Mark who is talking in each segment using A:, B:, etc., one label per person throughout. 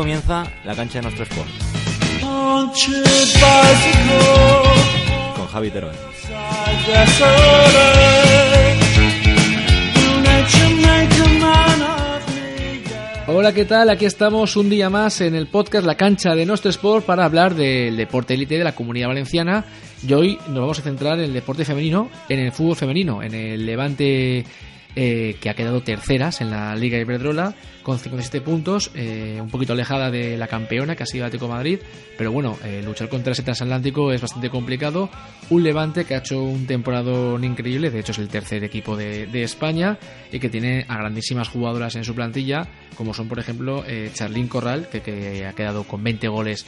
A: comienza la cancha de nuestro sport. Con Javi Terón.
B: Hola, ¿qué tal? Aquí estamos un día más en el podcast La Cancha de Nuestro Sport para hablar del deporte élite de la comunidad valenciana. Y hoy nos vamos a centrar en el deporte femenino, en el fútbol femenino, en el Levante eh, que ha quedado terceras en la Liga Iberdrola con 57 puntos, eh, un poquito alejada de la campeona que ha sido Atlético Madrid, pero bueno, eh, luchar contra ese transatlántico es bastante complicado. Un Levante que ha hecho un temporadón increíble, de hecho es el tercer equipo de, España y que tiene a grandísimas jugadoras en su plantilla, como son por ejemplo Charlín Corral, que, que, ha quedado con 20 goles,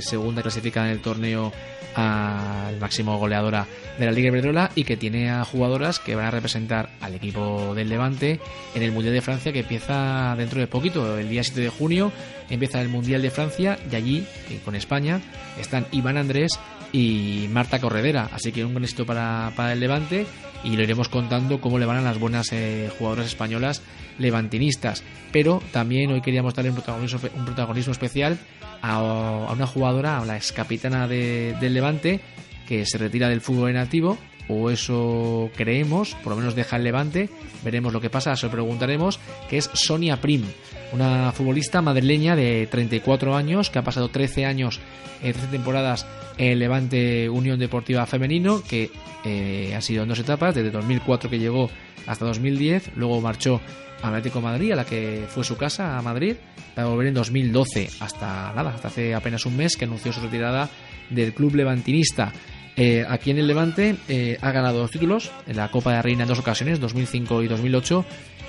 B: segunda clasificada en el torneo al máximo goleadora de la Liga Iberdrola y que tiene a jugadoras que van a representar al equipo del Levante en el Mundial de Francia que empieza dentro de poquito, el día 7 de junio empieza el Mundial de Francia y allí, eh, con España, están Iván Andrés y Marta Corredera, así que un buen éxito para, el Levante y lo iremos contando cómo le van a las buenas eh, jugadoras españolas levantinistas. Pero también hoy queríamos darle un protagonismo, un protagonismo especial a, una jugadora, a la ex capitana del Levante, que se retira del fútbol en activo, o eso creemos, por lo menos deja el Levante, veremos lo que pasa, se lo preguntaremos, que es Sonia Prim, una futbolista madrileña de 34 años, que ha pasado 13 años, en 13 temporadas en Levante Unión Deportiva Femenino, que eh, ha sido en dos etapas, desde 2004 que llegó hasta 2010, luego marchó a Atlético Madrid, a la que fue su casa, a Madrid, para volver en 2012, hasta nada, hasta hace apenas un mes que anunció su retirada del club levantinista. Eh, aquí en el Levante eh, ha ganado dos títulos, en la Copa de Reina en dos ocasiones, 2005 y 2008,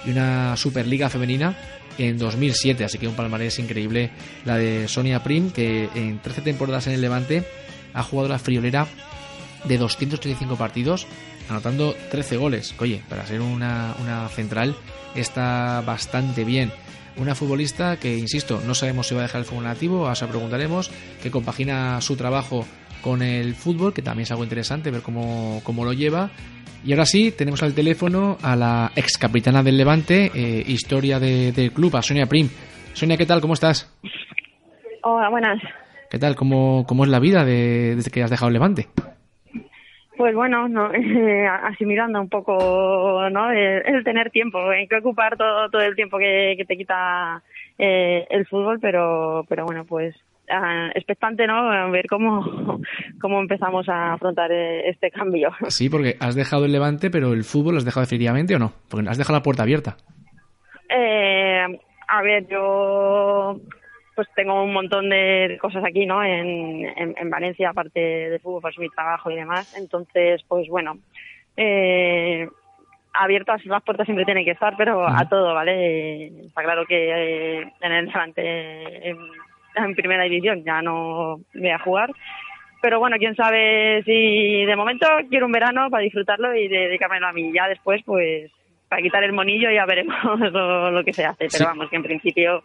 B: y una Superliga femenina en 2007, así que un palmarés increíble la de Sonia Prim, que en 13 temporadas en el Levante ha jugado la friolera de 235 partidos, anotando 13 goles. Oye, para ser una, una central está bastante bien una futbolista que, insisto, no sabemos si va a dejar el fútbol nativo, ahora preguntaremos, que compagina su trabajo con el fútbol, que también es algo interesante ver cómo, cómo lo lleva. Y ahora sí, tenemos al teléfono a la ex capitana del Levante, eh, historia del club, a Sonia Prim. Sonia, ¿qué tal? ¿Cómo estás?
C: Hola, buenas.
B: ¿Qué tal? ¿Cómo, cómo es la vida desde que has dejado el Levante?
C: Pues bueno, no, asimilando un poco ¿no? el, tener tiempo, en que ocupar todo, todo el tiempo que, te quita eh, el fútbol, pero, pero bueno, pues expectante, ¿no? Ver cómo, cómo empezamos a afrontar eh, este cambio.
B: Sí, porque has dejado el Levante, pero el fútbol lo has dejado definitivamente o no? Porque has dejado la puerta abierta.
C: Eh, a ver, yo pues tengo un montón de cosas aquí, ¿no? En, en, Valencia, aparte de fútbol, pues mi trabajo y demás. Entonces, pues bueno, eh, abiertas las puertas siempre tienen que estar, pero a todo, ¿vale? Está claro que eh, en el Levante en, primera división ya no voy a jugar. Pero bueno, quién sabe si de momento quiero un verano para disfrutarlo y dedicármelo a mí. Ya después, pues, para quitar el monillo ya veremos lo, que se hace. Pero vamos, que en principio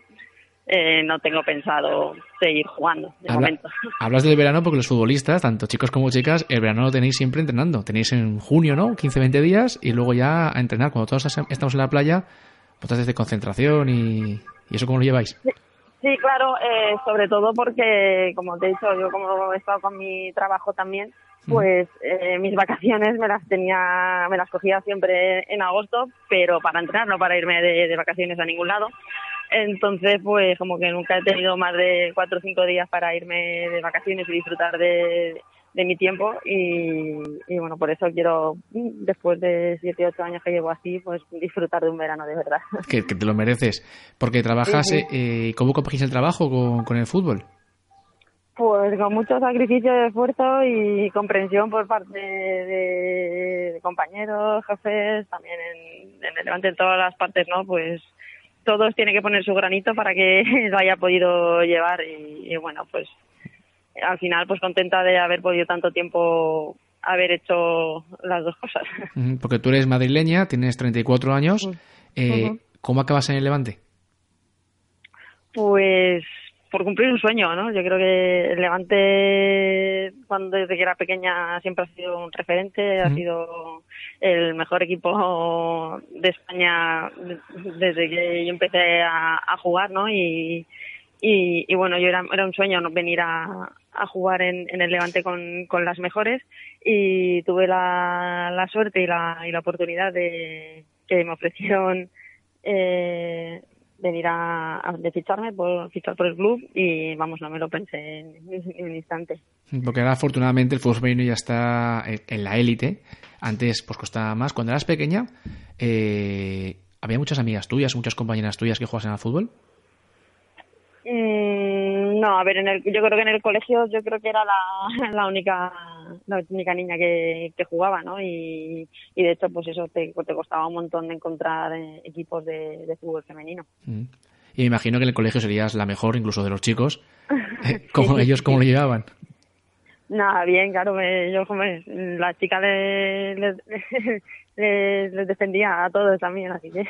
C: eh, no tengo pensado seguir jugando de momento.
B: Hablas del verano porque los futbolistas, tanto chicos como chicas, el verano lo tenéis siempre entrenando. Tenéis en junio, ¿no? 15, 20 días y luego ya a entrenar. Cuando todos estamos en la playa, pues de concentración y, y eso cómo lo lleváis.
C: Sí, claro, eh, sobre todo porque, como te he dicho, yo como he estado con mi trabajo también, pues eh, mis vacaciones me las tenía, me las cogía siempre en agosto, pero para entrenar, no para irme de vacaciones a ningún lado. Entonces, pues como que nunca he tenido más de cuatro o cinco días para irme de vacaciones y disfrutar de, mi tiempo y, bueno, por eso quiero, después de siete, ocho años que llevo así, pues disfrutar de un verano de verdad.
B: Que, te lo mereces. Porque trabajas, eh, ¿cómo compaginas el trabajo con, el fútbol?
C: Pues con mucho sacrificio de esfuerzo y comprensión por parte de, compañeros, jefes, también en, en el en todas las partes, ¿no? Pues todos tienen que poner su granito para que lo haya podido llevar y, bueno, pues al final pues contenta de haber podido tanto tiempo haber hecho las dos cosas.
B: Porque tú eres madrileña, tienes 34 años. Eh, ¿Cómo acabas en el Levante?
C: Pues por cumplir un sueño, ¿no? Yo creo que el Levante, cuando desde que era pequeña, siempre ha sido un referente, ha sido el mejor equipo de España desde que yo empecé a, jugar, ¿no? Y, y, bueno, yo era, era un sueño venir a, a jugar en, en, el Levante con, con, las mejores y tuve la, la suerte y la, y la oportunidad de que me ofrecieron eh, venir a, de ficharme por fichar por el club y vamos no me lo pensé en, un instante.
B: Porque ahora afortunadamente el fútbol femenino ya está en la élite. Antes pues costaba más. Cuando eras pequeña eh, había muchas amigas tuyas muchas compañeras tuyas que jugasen al fútbol
C: no, a ver, en el, yo creo que en el colegio yo creo que era la, la única la única niña que, que jugaba, ¿no? Y, y, de hecho, pues eso te, te costaba un montón de encontrar eh, equipos de, de, fútbol femenino.
B: Mm. Y me imagino que en el colegio serías la mejor, incluso de los chicos. ¿Cómo sí, ellos cómo lo llevaban?
C: Nada, bien, claro, me, yo como la chica les le, le, le, defendía a todos también, así que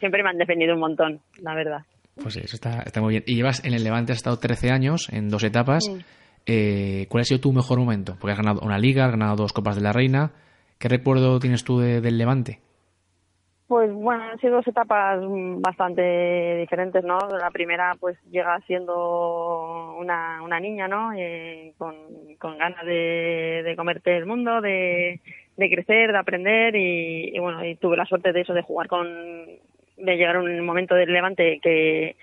C: siempre me han defendido un montón, la verdad.
B: Pues sí, eso está, está muy bien. Y llevas en el Levante, has estado 13 años, en dos etapas. Sí. Eh, ¿Cuál ha sido tu mejor momento? Porque has ganado una liga, has ganado dos Copas de la Reina. ¿Qué recuerdo tienes tú de, del Levante?
C: Pues bueno, han sido dos etapas bastante diferentes, ¿no? La primera, pues llega siendo una, una niña, ¿no? Eh, con, con ganas de, de comerte el mundo, de, de crecer, de aprender y, y, bueno, y tuve la suerte de eso, de jugar con, de llegar a un momento del Levante que,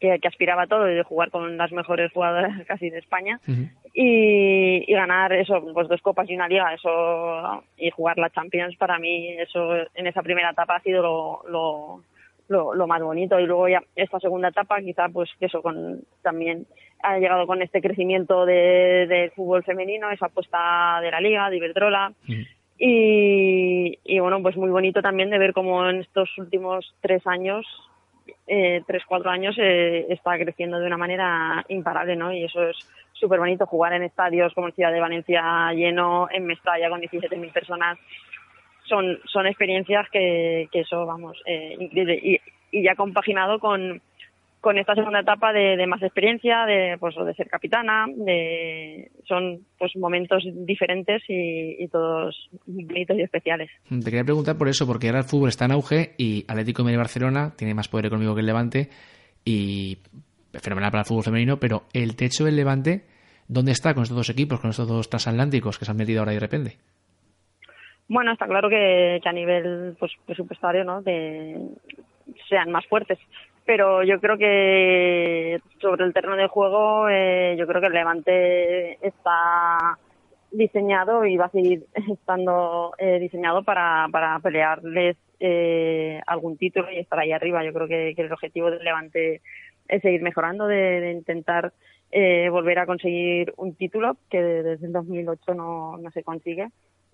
C: que, que, aspiraba a todo y de jugar con las mejores jugadoras casi de España uh -huh. y, y, ganar eso, pues dos copas y una liga, eso y jugar la Champions para mí, eso en esa primera etapa ha sido lo, lo, lo, lo más bonito y luego ya esta segunda etapa quizá pues eso con también ha llegado con este crecimiento de, de fútbol femenino, esa apuesta de la liga, de Iberdrola. Uh -huh. Y, y, bueno, pues muy bonito también de ver cómo en estos últimos tres años, eh, tres, cuatro años, eh, está creciendo de una manera imparable, ¿no? Y eso es súper bonito, jugar en estadios como el Ciudad de Valencia lleno, en Mestalla con 17.000 personas. Son, son experiencias que, que eso, vamos, eh. Y, y ya compaginado con, con esta segunda etapa de, de, más experiencia, de pues de ser capitana, de son pues momentos diferentes y, y, todos bonitos y especiales.
B: Te quería preguntar por eso, porque ahora el fútbol está en auge y Atlético de Barcelona tiene más poder económico que el Levante y fenomenal para el fútbol femenino, pero el techo del Levante, ¿dónde está con estos dos equipos, con estos dos transatlánticos que se han metido ahora de repente?
C: Bueno, está claro que, que a nivel pues, presupuestario, ¿no? De, sean más fuertes pero yo creo que sobre el terreno de juego eh, yo creo que el Levante está diseñado y va a seguir estando eh, diseñado para, para pelearles eh, algún título y estar ahí arriba. Yo creo que, el objetivo del Levante es seguir mejorando, de, de intentar eh, volver a conseguir un título que desde el 2008 no, no se consigue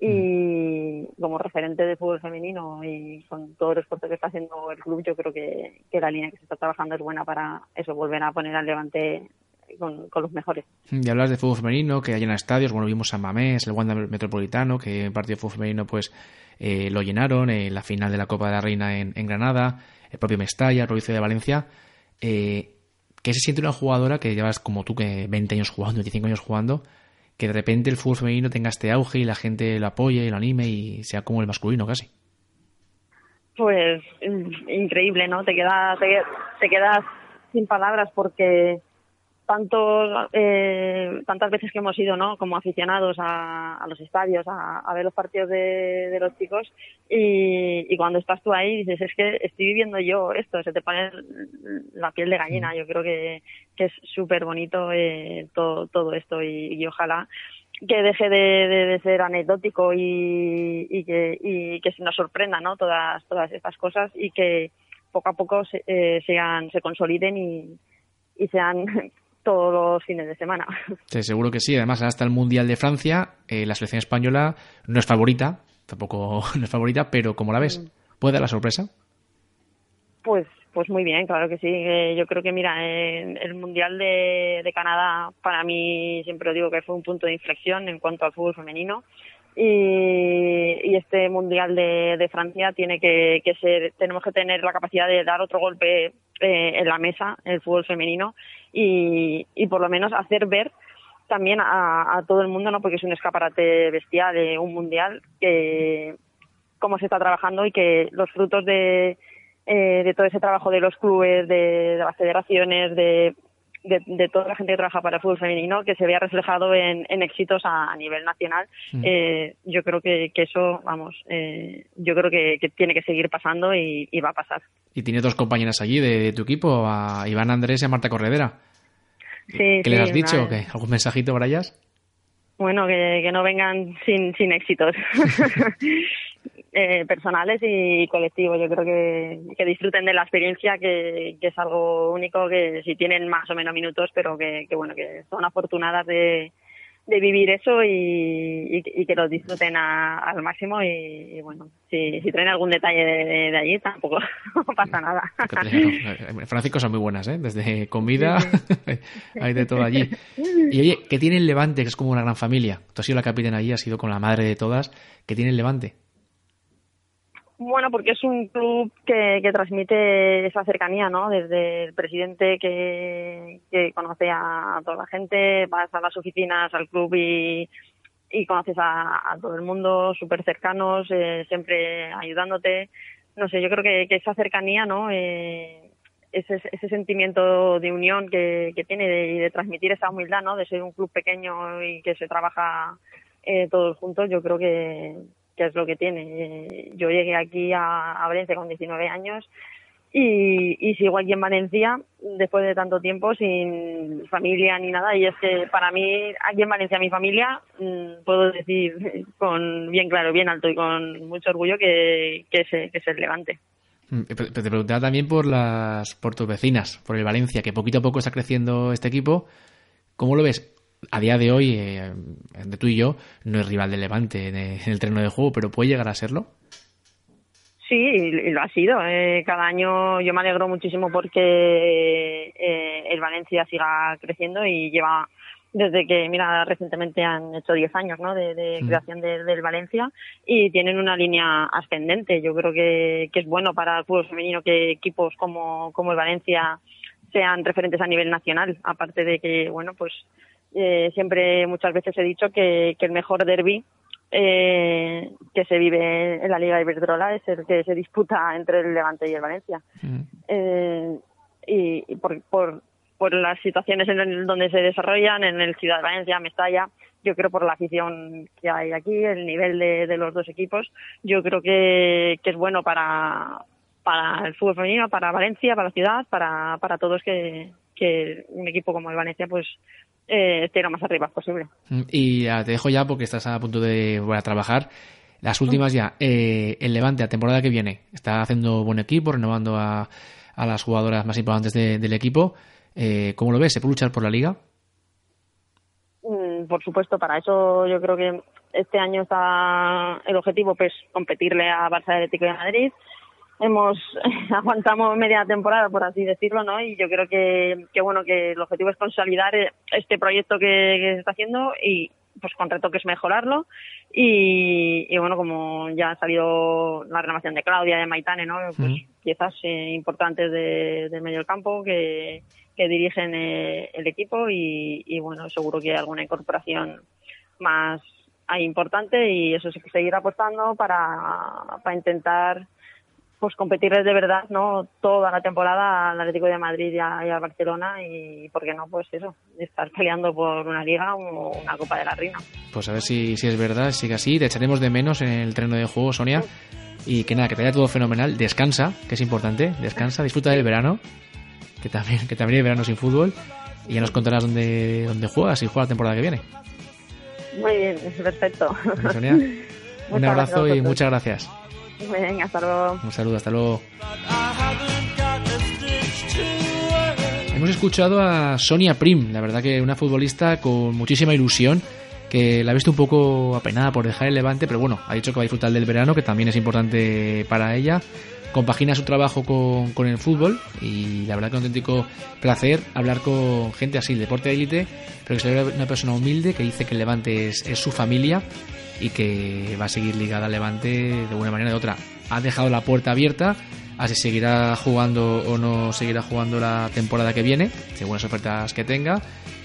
C: y como referente de fútbol femenino y con todo el esfuerzo que está haciendo el club, yo creo que, que la línea que se está trabajando es buena para eso, volver a poner al Levante con, con, los mejores.
B: Y hablas de fútbol femenino, que en estadios, bueno, vimos San Mamés, el Wanda Metropolitano, que en partido de fútbol femenino pues eh, lo llenaron, eh, la final de la Copa de la Reina en, en Granada, el propio Mestalla, el provincia de Valencia. Eh, ¿Qué se siente una jugadora que llevas como tú, que 20 años jugando, 25 años jugando, que de repente el fútbol femenino tenga este auge y la gente lo apoye y lo anime y sea como el masculino casi.
C: Pues increíble, ¿no? Te quedas, te, te quedas sin palabras porque tantos, eh, tantas veces que hemos ido, ¿no? Como aficionados a, a los estadios, a, a, ver los partidos de, de los chicos y, y, cuando estás tú ahí dices, es que estoy viviendo yo esto, se te pone la piel de gallina. Yo creo que, que es súper bonito eh, todo, todo esto y, y ojalá que deje de, de, de, ser anecdótico y, y, que, y que se nos sorprenda, ¿no? Todas, todas estas cosas y que poco a poco se, eh, sean, se consoliden y, y sean todos los fines de semana.
B: Sí, seguro que sí. Además, hasta el Mundial de Francia, eh, la selección española no es favorita, tampoco no es favorita, pero ¿cómo la ves? Mm. ¿Puede dar la sorpresa?
C: Pues, pues muy bien, claro que sí. Eh, yo creo que, mira, en el Mundial de, de, Canadá, para mí, siempre lo digo que fue un punto de inflexión en cuanto al fútbol femenino. Y, y este Mundial de, de Francia tiene que, que, ser, tenemos que tener la capacidad de dar otro golpe eh, en la mesa, el fútbol femenino, y, y por lo menos hacer ver también a, a todo el mundo, ¿no? Porque es un escaparate bestial de un mundial que cómo se está trabajando y que los frutos de, eh, de todo ese trabajo de los clubes, de, las federaciones, de, de, toda la gente que trabaja para el fútbol femenino, que se vea reflejado en, éxitos a, nivel nacional. Mm. Eh, yo creo que, eso, vamos, eh, yo creo que, tiene que seguir pasando y, va a pasar.
B: Y tiene dos compañeras allí de, tu equipo, a Iván Andrés y a Marta Corredera.
C: Sí,
B: ¿Qué les has dicho? ¿Algún mensajito para ellas?
C: Bueno, que, no vengan sin, sin éxitos. Eh, personales y colectivos. Yo creo que, que disfruten de la experiencia, que, que, es algo único, que si tienen más o menos minutos, pero que, que bueno, que son afortunadas de, de vivir eso y, y, que lo disfruten al máximo y, bueno, si, si traen algún detalle de, allí tampoco pasa nada.
B: Francisco son muy buenas, ¿eh? Desde comida hay de todo allí. Y oye, ¿qué tiene el Levante? Que es como una gran familia. Tú has sido la capitana allí, has sido con la madre de todas. ¿Qué tiene el Levante?
C: Bueno, porque es un club que, que transmite esa cercanía, ¿no? Desde el presidente que, que conoce a toda la gente, vas a las oficinas, al club y, conoces a, todo el mundo, súper cercanos, eh, siempre ayudándote. No sé, yo creo que, esa cercanía, ¿no? Eh, ese, ese sentimiento de unión que, que tiene y de, transmitir esa humildad, ¿no? De ser un club pequeño y que se trabaja eh, todos juntos, yo creo que, que es lo que tiene. Eh, yo llegué aquí a, Valencia con 19 años y, sigo aquí en Valencia después de tanto tiempo sin familia ni nada y es que para mí aquí en Valencia mi familia mm, puedo decir con bien claro, bien alto y con mucho orgullo que, que, se, que se levante.
B: Mm, te preguntaba también por las por tus vecinas, por el Valencia, que poquito a poco está creciendo este equipo. ¿Cómo lo ves? A día de hoy, eh, entre tú y yo, no es rival de Levante en, el terreno de juego, pero puede llegar a serlo.
C: Sí, y lo ha sido. Eh, cada año yo me alegro muchísimo porque eh, el Valencia siga creciendo y lleva desde que, mira, recientemente han hecho 10 años ¿no? de, mm. creación del Valencia y tienen una línea ascendente. Yo creo que, que es bueno para el fútbol femenino que equipos como, como el Valencia sean referentes a nivel nacional, aparte de que, bueno, pues eh, siempre, muchas veces he dicho que, el mejor derby eh, que se vive en la Liga Iberdrola es el que se disputa entre el Levante y el Valencia. Mm. Eh, y, por, por, por, las situaciones en donde se desarrollan, en el Ciudad de Valencia, Mestalla, yo creo por la afición que hay aquí, el nivel de, de los dos equipos, yo creo que, que es bueno para, para el fútbol femenino, para Valencia, para la ciudad, para, para todos que, que un equipo como el Valencia pues eh, esté lo más arriba posible.
B: Y te dejo ya porque estás a punto de volver a trabajar. Las últimas ya, eh, el Levante, la temporada que viene, está haciendo buen equipo, renovando a, a las jugadoras más importantes del equipo. Eh, ¿Cómo lo ves? ¿Se puede luchar por la liga?
C: Mm, por supuesto, para eso yo creo que este año está el objetivo, pues competirle a Barça Atlético de Madrid hemos aguantamos media temporada por así decirlo no y yo creo que, que bueno que el objetivo es consolidar eh, este proyecto que, se está haciendo y pues con es mejorarlo. Y, y, bueno como ya ha salido la renovación de Claudia de Maitane no pues piezas eh, importantes de, de, medio campo que, que dirigen eh, el equipo y, y bueno seguro que hay alguna incorporación más importante y eso sí que seguir apostando para, para intentar pues competirles de verdad, ¿no? Toda la temporada al Atlético de Madrid y, a, Barcelona y, ¿por qué no? Pues eso, estar peleando por una liga o una Copa de la Reina.
B: Pues a ver si, si es verdad, sigue así, te echaremos de menos en el terreno de juego, Sonia. Y que nada, que te vaya todo fenomenal, descansa, que es importante, descansa, disfruta del verano, que también, que también hay verano sin fútbol, y ya nos contarás dónde, dónde juegas y juega la temporada que viene.
C: Muy bien, perfecto.
B: Sonia, un abrazo y muchas gracias.
C: Venga, hasta.
B: Un saludo, hasta luego. Hemos escuchado a Sonia Prim, la verdad que una futbolista con muchísima ilusión, que la ha visto un poco apenada por dejar el Levante, pero bueno, ha dicho que va a disfrutar del verano, que también es importante para ella. Compagina su trabajo con, con el fútbol y la verdad que es un auténtico placer hablar con gente así, deporte de élite, pero que sea una persona humilde que dice que el Levante es, es su familia y que va a seguir ligada al Levante de una manera de otra. Ha dejado la puerta abierta a si seguirá jugando o no seguirá jugando la temporada que viene, según las ofertas que tenga,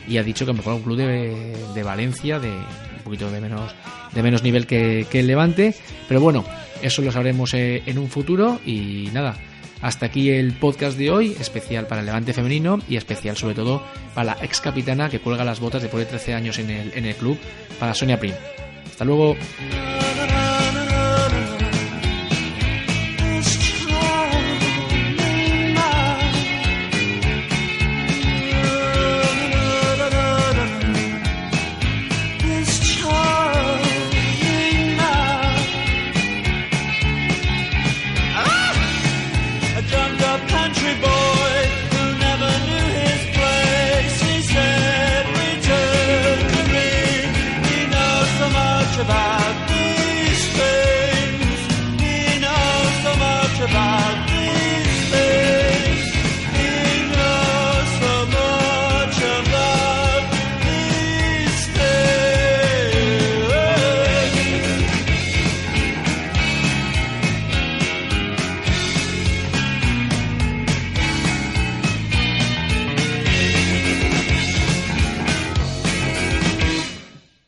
B: y ha dicho que mejor un club de, de Valencia, de un poquito de menos, de menos nivel que, que, el Levante, pero bueno, eso lo sabremos eh, en un futuro y nada. Hasta aquí el podcast de hoy, especial para el Levante femenino y especial sobre todo para la ex capitana que cuelga las botas después de 13 años en el, en el club, para Sonia Prim. Hasta luego. much about